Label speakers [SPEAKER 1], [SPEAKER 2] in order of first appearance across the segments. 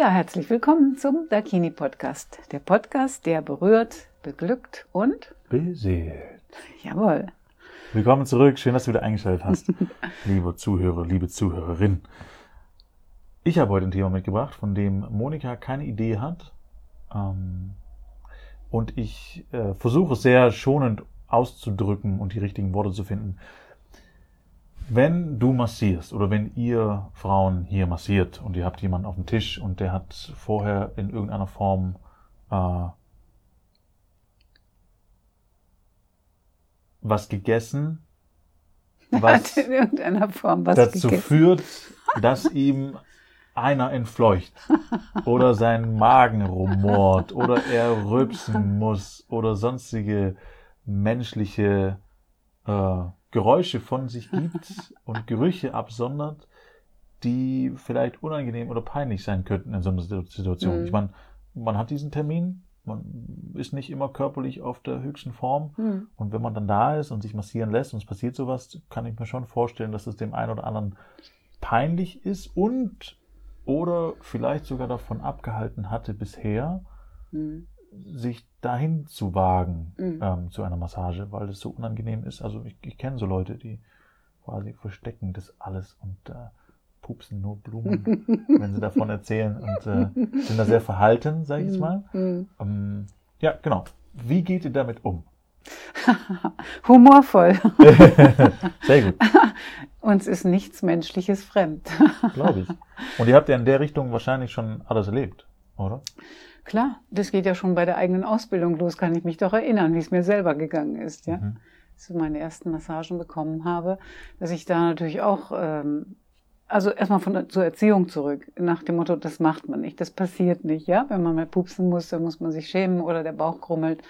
[SPEAKER 1] Ja, herzlich willkommen zum Dakini Podcast. Der Podcast, der berührt, beglückt und
[SPEAKER 2] beseelt.
[SPEAKER 1] Jawohl.
[SPEAKER 2] Willkommen zurück. Schön, dass du wieder eingeschaltet hast, liebe Zuhörer, liebe Zuhörerin. Ich habe heute ein Thema mitgebracht, von dem Monika keine Idee hat. Ähm, und ich äh, versuche sehr schonend auszudrücken und die richtigen Worte zu finden. Wenn du massierst oder wenn ihr Frauen hier massiert und ihr habt jemanden auf dem Tisch und der hat vorher in irgendeiner Form äh, was gegessen,
[SPEAKER 1] was in irgendeiner Form was
[SPEAKER 2] dazu
[SPEAKER 1] gegessen.
[SPEAKER 2] führt, dass ihm einer entfleucht oder sein Magen rumort oder er rülpsen muss oder sonstige menschliche äh, Geräusche von sich gibt und Gerüche absondert, die vielleicht unangenehm oder peinlich sein könnten in so einer Situation.
[SPEAKER 1] Mhm.
[SPEAKER 2] Ich meine, man hat diesen Termin, man ist nicht immer körperlich auf der höchsten Form
[SPEAKER 1] Hm.
[SPEAKER 2] und wenn man dann da ist und sich massieren lässt und es passiert sowas, kann ich mir schon vorstellen, dass es dem einen oder anderen peinlich ist und oder vielleicht sogar davon abgehalten hatte bisher,
[SPEAKER 1] Hm.
[SPEAKER 2] Sich dahin zu wagen
[SPEAKER 1] Mhm.
[SPEAKER 2] ähm, zu einer Massage, weil es so unangenehm ist. Also ich, ich kenne so Leute, die quasi verstecken das alles und äh, pupsen nur Blumen, wenn sie davon erzählen und äh, sind da sehr verhalten, sage ich jetzt mal.
[SPEAKER 1] Hm.
[SPEAKER 2] Ähm, ja, genau. Wie geht ihr damit um?
[SPEAKER 1] Humorvoll.
[SPEAKER 2] Sehr gut,
[SPEAKER 1] Uns ist nichts Menschliches fremd.
[SPEAKER 2] glaube ich. Und ihr habt ja in der Richtung wahrscheinlich schon alles erlebt, oder?
[SPEAKER 1] Klar, das geht ja schon bei der eigenen Ausbildung los, kann ich mich doch erinnern, wie es mir selber gegangen ist, ja.
[SPEAKER 2] Mhm.
[SPEAKER 1] Als ich meine ersten Massagen bekommen habe, dass ich da natürlich auch, ähm, also erstmal von zur Erziehung zurück, nach dem Motto, das macht man nicht, das passiert nicht, ja. Wenn man mal pupsen muss, dann muss man sich schämen oder der Bauch krummelt.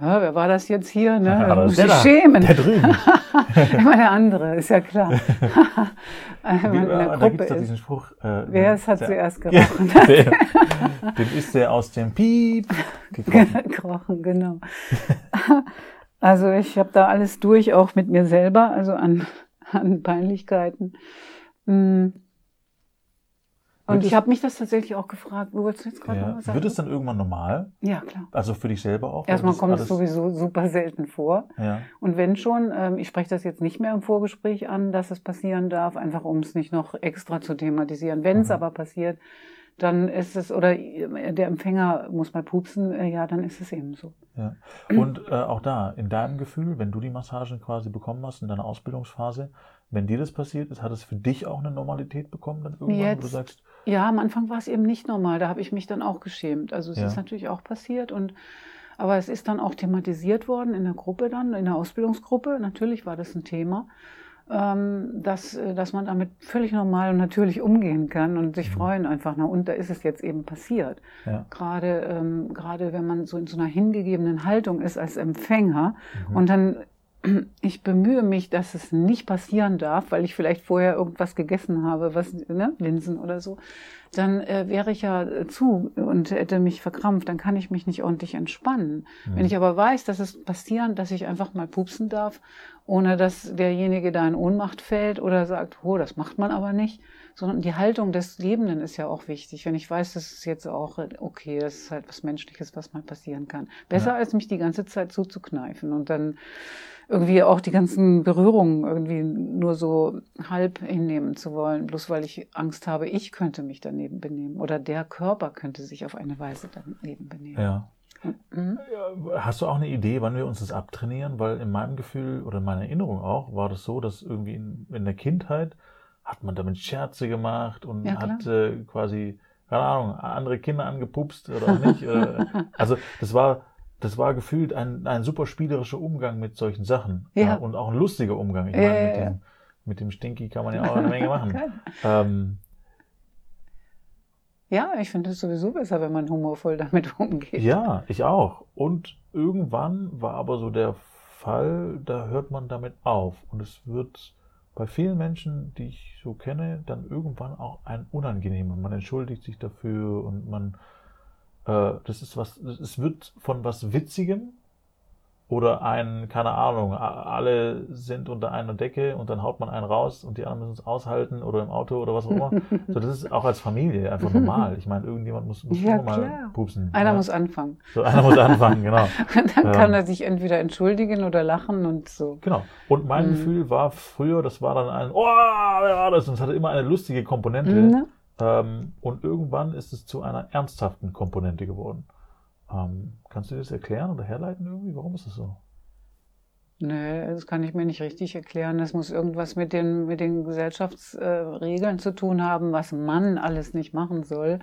[SPEAKER 1] Ja, wer war das jetzt hier? Ne?
[SPEAKER 2] Ja,
[SPEAKER 1] Da
[SPEAKER 2] das
[SPEAKER 1] muss
[SPEAKER 2] der da,
[SPEAKER 1] schämen.
[SPEAKER 2] Der drüben.
[SPEAKER 1] Immer der andere, ist ja klar. Wenn man in der
[SPEAKER 2] da
[SPEAKER 1] Gruppe
[SPEAKER 2] gibt es doch
[SPEAKER 1] ist.
[SPEAKER 2] diesen Spruch. Äh,
[SPEAKER 1] Wer es hat
[SPEAKER 2] der-
[SPEAKER 1] zuerst
[SPEAKER 2] Ja,
[SPEAKER 1] gerochen?
[SPEAKER 2] der, den ist der aus dem Piep gekrochen.
[SPEAKER 1] Krochen, genau. Also ich habe da alles durch, auch mit mir selber, also an, an Peinlichkeiten. Mm. Und
[SPEAKER 2] Wird
[SPEAKER 1] ich habe mich das tatsächlich auch gefragt. Du wolltest jetzt gerade
[SPEAKER 2] Ja.
[SPEAKER 1] was sagen?
[SPEAKER 2] Wird es dann irgendwann normal?
[SPEAKER 1] ja, klar.
[SPEAKER 2] Also für dich selber auch?
[SPEAKER 1] Erstmal kommt es sowieso super selten vor.
[SPEAKER 2] Ja.
[SPEAKER 1] Und wenn schon, ähm, ich spreche das jetzt nicht mehr im Vorgespräch an, dass es passieren darf, einfach um es nicht noch extra zu thematisieren. Wenn es
[SPEAKER 2] Mhm.
[SPEAKER 1] aber passiert, dann ist es, oder der Empfänger muss mal pupsen, äh, ja, dann ist es eben so.
[SPEAKER 2] Ja. Und äh, auch da, in deinem Gefühl, wenn du die Massagen quasi bekommen hast in deiner Ausbildungsphase, wenn dir das passiert ist, hat es für dich auch eine Normalität bekommen dann irgendwann, wo du
[SPEAKER 1] Jetzt.
[SPEAKER 2] sagst,
[SPEAKER 1] Ja, am Anfang war es eben nicht normal. Da habe ich mich dann auch geschämt. Also es
[SPEAKER 2] Ja.
[SPEAKER 1] ist natürlich auch passiert und aber es ist dann auch thematisiert worden in der Gruppe dann, in der Ausbildungsgruppe. Natürlich war das ein Thema, ähm, dass, äh, dass man damit völlig normal und natürlich umgehen kann und sich
[SPEAKER 2] Mhm.
[SPEAKER 1] freuen einfach. Na, und da ist es jetzt eben passiert.
[SPEAKER 2] ja,
[SPEAKER 1] Gerade, ähm, gerade wenn man so in so einer hingegebenen Haltung ist als Empfänger
[SPEAKER 2] Mhm.
[SPEAKER 1] und dann ich bemühe mich, dass es nicht passieren darf, weil ich vielleicht vorher irgendwas gegessen habe, was ne, Linsen oder so, dann äh, wäre ich ja äh, zu und hätte mich verkrampft, dann kann ich mich nicht ordentlich entspannen.
[SPEAKER 2] Mhm.
[SPEAKER 1] Wenn ich aber weiß, dass es passieren, dass ich einfach mal pupsen darf, ohne dass derjenige da in Ohnmacht fällt oder sagt, oh, das macht man aber nicht, sondern die Haltung des Lebenden ist ja auch wichtig. Wenn ich weiß, das ist jetzt auch äh, okay, das ist halt was Menschliches, was mal passieren kann. Besser
[SPEAKER 2] Ja.
[SPEAKER 1] als mich die ganze Zeit zuzukneifen und dann irgendwie auch die ganzen Berührungen irgendwie nur so halb hinnehmen zu wollen, bloß weil ich Angst habe, ich könnte mich daneben benehmen oder der Körper könnte sich auf eine Weise daneben benehmen.
[SPEAKER 2] ja.
[SPEAKER 1] Mhm.
[SPEAKER 2] Ja, Hast du auch eine Idee, wann wir uns das abtrainieren? Weil in meinem Gefühl oder in meiner Erinnerung auch war das so, dass irgendwie in, in der Kindheit hat man damit Scherze gemacht und
[SPEAKER 1] Ja,
[SPEAKER 2] hat äh, quasi, keine Ahnung, andere Kinder angepupst oder auch nicht. oder, also das war, das war gefühlt ein, ein super spielerischer Umgang mit solchen Sachen.
[SPEAKER 1] Ja.
[SPEAKER 2] Äh, Und auch ein lustiger Umgang. Ich
[SPEAKER 1] Ja,
[SPEAKER 2] meine,
[SPEAKER 1] ja,
[SPEAKER 2] mit,
[SPEAKER 1] ja.
[SPEAKER 2] dem, mit dem Stinky kann man ja auch eine Menge machen. Ähm,
[SPEAKER 1] Ja, ich finde es sowieso besser, wenn man humorvoll damit umgeht.
[SPEAKER 2] Ja, ich auch. Und irgendwann war aber so der Fall, da hört man damit auf. Und es wird bei vielen Menschen, die ich so kenne, dann irgendwann auch ein unangenehm. Und man entschuldigt sich dafür und man, äh, das ist was, es wird von was Witzigem oder ein, keine Ahnung, alle sind unter einer Decke und dann haut man einen raus und die anderen müssen es aushalten oder im Auto oder was auch immer. so, das ist auch als Familie einfach normal. Ich meine, irgendjemand muss, muss
[SPEAKER 1] Ja,
[SPEAKER 2] immer mal
[SPEAKER 1] klar.
[SPEAKER 2] pupsen.
[SPEAKER 1] Einer
[SPEAKER 2] ja.
[SPEAKER 1] muss anfangen.
[SPEAKER 2] so, einer muss anfangen, genau.
[SPEAKER 1] Und dann
[SPEAKER 2] Ähm.
[SPEAKER 1] kann er sich entweder entschuldigen oder lachen und so.
[SPEAKER 2] Genau. Und mein
[SPEAKER 1] Mhm.
[SPEAKER 2] Gefühl war früher, das war dann ein, oh, wer war das? Und es hatte immer eine lustige Komponente.
[SPEAKER 1] Ne?
[SPEAKER 2] Ähm, und irgendwann ist es zu einer ernsthaften Komponente geworden. Ähm, kannst du das erklären oder herleiten irgendwie? Warum ist das so?
[SPEAKER 1] Nee, das kann ich mir nicht richtig erklären. Das muss irgendwas mit den, mit den Gesellschaftsregeln zu tun haben, was man alles nicht machen soll.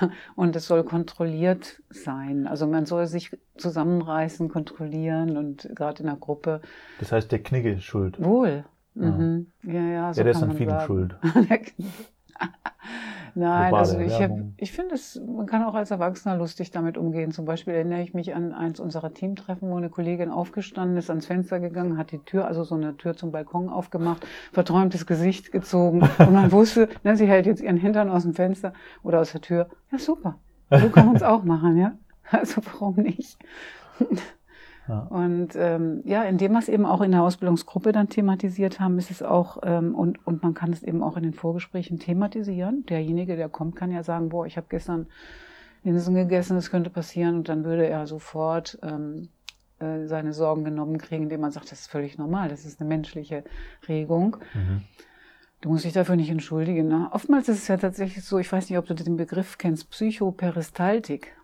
[SPEAKER 1] Und es soll kontrolliert sein. Also man soll sich zusammenreißen, kontrollieren und gerade in der Gruppe
[SPEAKER 2] Das heißt, der Knigge ist schuld.
[SPEAKER 1] wohl. Mhm. Ja, ja, so
[SPEAKER 2] ja, der ist an
[SPEAKER 1] man
[SPEAKER 2] vielem
[SPEAKER 1] sagen.
[SPEAKER 2] schuld.
[SPEAKER 1] Nein, also ich, hab, ich finde es, man kann auch als Erwachsener lustig damit umgehen. Zum Beispiel erinnere ich mich an eins unserer Teamtreffen, wo eine Kollegin aufgestanden ist, ans Fenster gegangen, hat die Tür, also so eine Tür zum Balkon aufgemacht, verträumtes Gesicht gezogen und man wusste, ne, sie hält jetzt ihren Hintern aus dem Fenster oder aus der Tür. Ja, super. So kann man es auch machen, ja. Also warum nicht?
[SPEAKER 2] Ja.
[SPEAKER 1] Und ähm, ja, indem wir es eben auch in der Ausbildungsgruppe dann thematisiert haben, ist es auch, ähm, und, und man kann es eben auch in den Vorgesprächen thematisieren. Derjenige, der kommt, kann ja sagen, boah, ich habe gestern Linsen gegessen, das könnte passieren. Und dann würde er sofort ähm, äh, seine Sorgen genommen kriegen, indem man sagt, das ist völlig normal, das ist eine menschliche Regung.
[SPEAKER 2] Mhm.
[SPEAKER 1] Du musst dich dafür nicht entschuldigen. Ne? Oftmals ist es ja tatsächlich so, ich weiß nicht, ob du den Begriff kennst, Psychoperistaltik.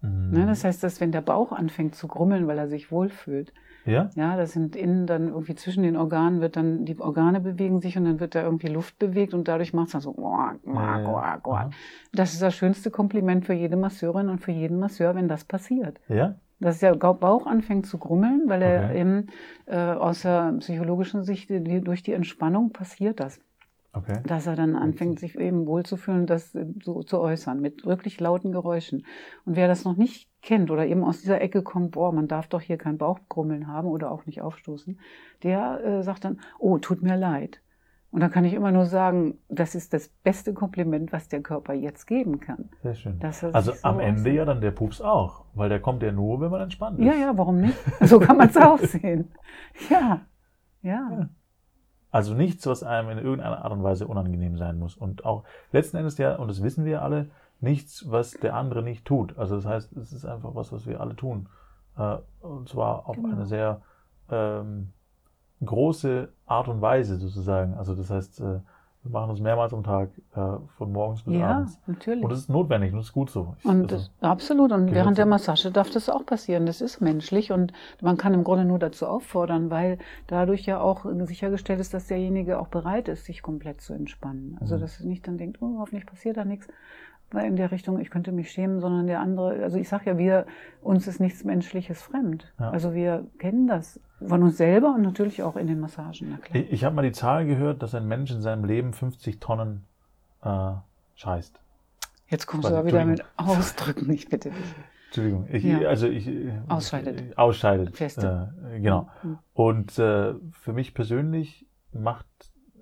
[SPEAKER 2] Mhm.
[SPEAKER 1] Ne? Das heißt, dass wenn der Bauch anfängt zu grummeln, weil er sich wohlfühlt,
[SPEAKER 2] Ja?
[SPEAKER 1] ja, das sind innen dann irgendwie zwischen den Organen wird dann, die Organe bewegen sich und dann wird da irgendwie Luft bewegt und dadurch macht es dann so,
[SPEAKER 2] ja.
[SPEAKER 1] guac, guac.
[SPEAKER 2] Aha.
[SPEAKER 1] Das ist das schönste Kompliment für jede Masseurin und für jeden Masseur, wenn das passiert.
[SPEAKER 2] Ja?
[SPEAKER 1] Dass der Bauch anfängt zu grummeln, weil er
[SPEAKER 2] Okay.
[SPEAKER 1] eben äh, aus der psychologischen Sicht, durch die Entspannung passiert das.
[SPEAKER 2] Okay.
[SPEAKER 1] Dass er dann anfängt, sich eben wohlzufühlen und das äh, so zu äußern, mit wirklich lauten Geräuschen. Und wer das noch nicht kennt oder eben aus dieser Ecke kommt, boah, man darf doch hier kein Bauchgrummeln haben oder auch nicht aufstoßen, der äh, sagt dann, oh, tut mir leid. Und dann kann ich immer nur sagen, das ist das beste Kompliment, was der Körper jetzt geben kann.
[SPEAKER 2] Sehr schön. Also
[SPEAKER 1] so
[SPEAKER 2] am Ende ja dann der Pups auch, weil der kommt ja nur, wenn man entspannt ist.
[SPEAKER 1] Ja, ja, warum nicht? So kann man es auch sehen. Ja, ja.
[SPEAKER 2] Ja. Also nichts, was einem in irgendeiner Art und Weise unangenehm sein muss. Und auch letzten Endes ja, und das wissen wir alle, nichts, was der andere nicht tut. Also das heißt, es ist einfach was, was wir alle tun. Äh, Und zwar auf
[SPEAKER 1] Genau.
[SPEAKER 2] eine sehr ähm, große Art und Weise sozusagen. Also das heißt, äh, wir machen das mehrmals am Tag, äh, von morgens bis
[SPEAKER 1] Ja,
[SPEAKER 2] abends.
[SPEAKER 1] natürlich.
[SPEAKER 2] Und das ist notwendig und das ist gut so. Ich,
[SPEAKER 1] Und
[SPEAKER 2] also,
[SPEAKER 1] absolut. Und während der. Massage darf das auch passieren. Das ist menschlich und man kann im Grunde nur dazu auffordern, weil dadurch ja auch sichergestellt ist, dass derjenige auch bereit ist, sich komplett zu entspannen. Also
[SPEAKER 2] Mhm.
[SPEAKER 1] dass er nicht dann denkt, oh, hoffentlich passiert da nichts. In der Richtung, ich könnte mich schämen, sondern der andere, also ich sage ja, wir, uns ist nichts Menschliches fremd.
[SPEAKER 2] Ja.
[SPEAKER 1] Also wir kennen das von uns selber und natürlich auch in den Massagen, na klar.
[SPEAKER 2] ich ich habe mal die Zahl gehört, dass ein Mensch in seinem Leben 50 Tonnen äh, scheißt.
[SPEAKER 1] Jetzt kommst du
[SPEAKER 2] Warte,
[SPEAKER 1] aber wieder mit. Ausdrücken, ich bitte dich.
[SPEAKER 2] Entschuldigung, ich,
[SPEAKER 1] Ja.
[SPEAKER 2] also ich
[SPEAKER 1] Ausscheidet.
[SPEAKER 2] äh, ausscheidet.
[SPEAKER 1] Feste.
[SPEAKER 2] Äh, genau.
[SPEAKER 1] Mhm.
[SPEAKER 2] Und äh, für mich persönlich macht,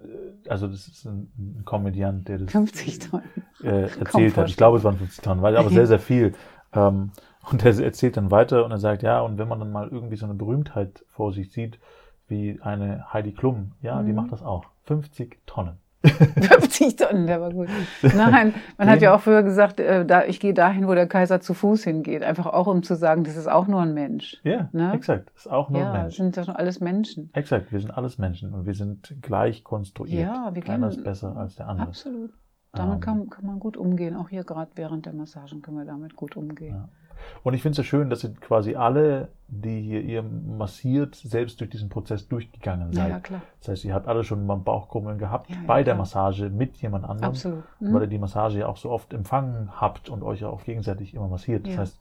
[SPEAKER 2] äh, also das ist ein, ein Komödiant, der das
[SPEAKER 1] 50 Tonnen.
[SPEAKER 2] Äh, erzählt hat. Ich glaube, es waren 50 Tonnen, war aber sehr, sehr viel. Ähm, und er erzählt dann weiter und er sagt, ja, und wenn man dann mal irgendwie so eine Berühmtheit vor sich sieht, wie eine Heidi Klum, ja, die
[SPEAKER 1] Mhm.
[SPEAKER 2] macht das auch. 50 Tonnen.
[SPEAKER 1] 50 Tonnen, der war gut. Nein, man hat ja auch früher gesagt, äh, da, ich gehe dahin, wo der Kaiser zu Fuß hingeht. Einfach auch, um zu sagen, das ist auch nur ein Mensch.
[SPEAKER 2] Ja,
[SPEAKER 1] Ne?
[SPEAKER 2] exakt. Ist auch nur
[SPEAKER 1] ja,
[SPEAKER 2] ein Mensch.
[SPEAKER 1] sind das schon alles Menschen.
[SPEAKER 2] Exakt, wir sind alles Menschen und wir sind gleich konstruiert.
[SPEAKER 1] Ja, wir
[SPEAKER 2] Keiner ist besser als der andere.
[SPEAKER 1] Absolut. Damit
[SPEAKER 2] Ähm.
[SPEAKER 1] kann, kann man gut umgehen. Auch hier gerade während der Massagen können wir damit gut umgehen.
[SPEAKER 2] Ja. Und ich finde es so schön, dass ihr quasi alle, die hier ihr massiert, selbst durch diesen Prozess durchgegangen
[SPEAKER 1] Ja,
[SPEAKER 2] seid.
[SPEAKER 1] ja, klar.
[SPEAKER 2] Das heißt, ihr habt alle schon mal Bauchkrummeln gehabt
[SPEAKER 1] Ja, ja,
[SPEAKER 2] bei der
[SPEAKER 1] klar.
[SPEAKER 2] Massage mit jemand anderem,
[SPEAKER 1] Absolut.
[SPEAKER 2] weil
[SPEAKER 1] Mhm.
[SPEAKER 2] ihr die Massage ja auch so oft empfangen habt und euch ja auch gegenseitig immer massiert. Das
[SPEAKER 1] Ja.
[SPEAKER 2] heißt,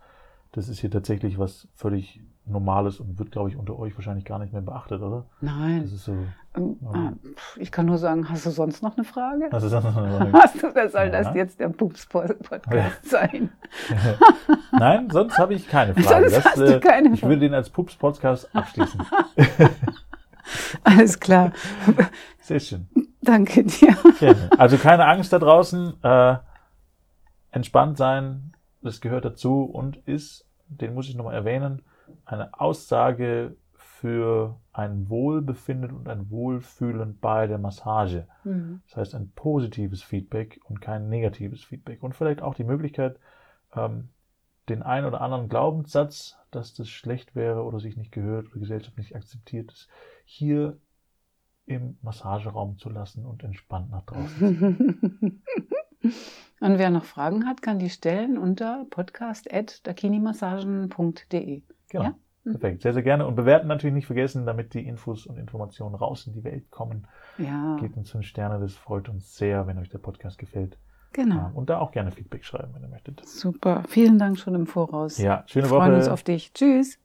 [SPEAKER 2] das ist hier tatsächlich was völlig Normales und wird, glaube ich, unter euch wahrscheinlich gar nicht mehr beachtet, oder?
[SPEAKER 1] Nein.
[SPEAKER 2] Das ist so.
[SPEAKER 1] Ähm,
[SPEAKER 2] ja.
[SPEAKER 1] ah, Ich kann nur sagen, hast du sonst noch eine Frage?
[SPEAKER 2] Das ist
[SPEAKER 1] Hast du, das soll
[SPEAKER 2] Ja.
[SPEAKER 1] das jetzt der Pups-Podcast sein?
[SPEAKER 2] Nein, sonst habe ich keine Frage.
[SPEAKER 1] Sonst hast du
[SPEAKER 2] äh,
[SPEAKER 1] keine
[SPEAKER 2] ich
[SPEAKER 1] Frage.
[SPEAKER 2] würde den als Pups-Podcast abschließen.
[SPEAKER 1] Alles klar.
[SPEAKER 2] Sehr schön.
[SPEAKER 1] Danke dir.
[SPEAKER 2] Gerne. Also keine Angst da draußen. Äh, entspannt sein, das gehört dazu und ist, den muss ich nochmal erwähnen, eine Aussage für ein Wohlbefinden und ein Wohlfühlen bei der Massage.
[SPEAKER 1] Mhm.
[SPEAKER 2] Das heißt ein positives Feedback und kein negatives Feedback. Und vielleicht auch die Möglichkeit, ähm, den einen oder anderen Glaubenssatz, dass das schlecht wäre oder sich nicht gehört oder Gesellschaft nicht akzeptiert ist, hier im Massageraum zu lassen und entspannt nach draußen.
[SPEAKER 1] und wer noch Fragen hat, kann die stellen unter podcast.dakinimassagen.de.
[SPEAKER 2] Genau.
[SPEAKER 1] Ja?
[SPEAKER 2] Perfekt. Sehr, sehr gerne. Und bewerten natürlich nicht vergessen, damit die Infos und Informationen raus in die Welt kommen.
[SPEAKER 1] Ja,
[SPEAKER 2] Gebt uns fünf Sterne, das freut uns sehr, wenn euch der Podcast gefällt.
[SPEAKER 1] genau.
[SPEAKER 2] Ja, Und da auch gerne Feedback schreiben, wenn ihr möchtet.
[SPEAKER 1] Super. Vielen Dank schon im Voraus.
[SPEAKER 2] Ja, schöne
[SPEAKER 1] Wir freuen
[SPEAKER 2] Woche.
[SPEAKER 1] uns auf dich. Tschüss.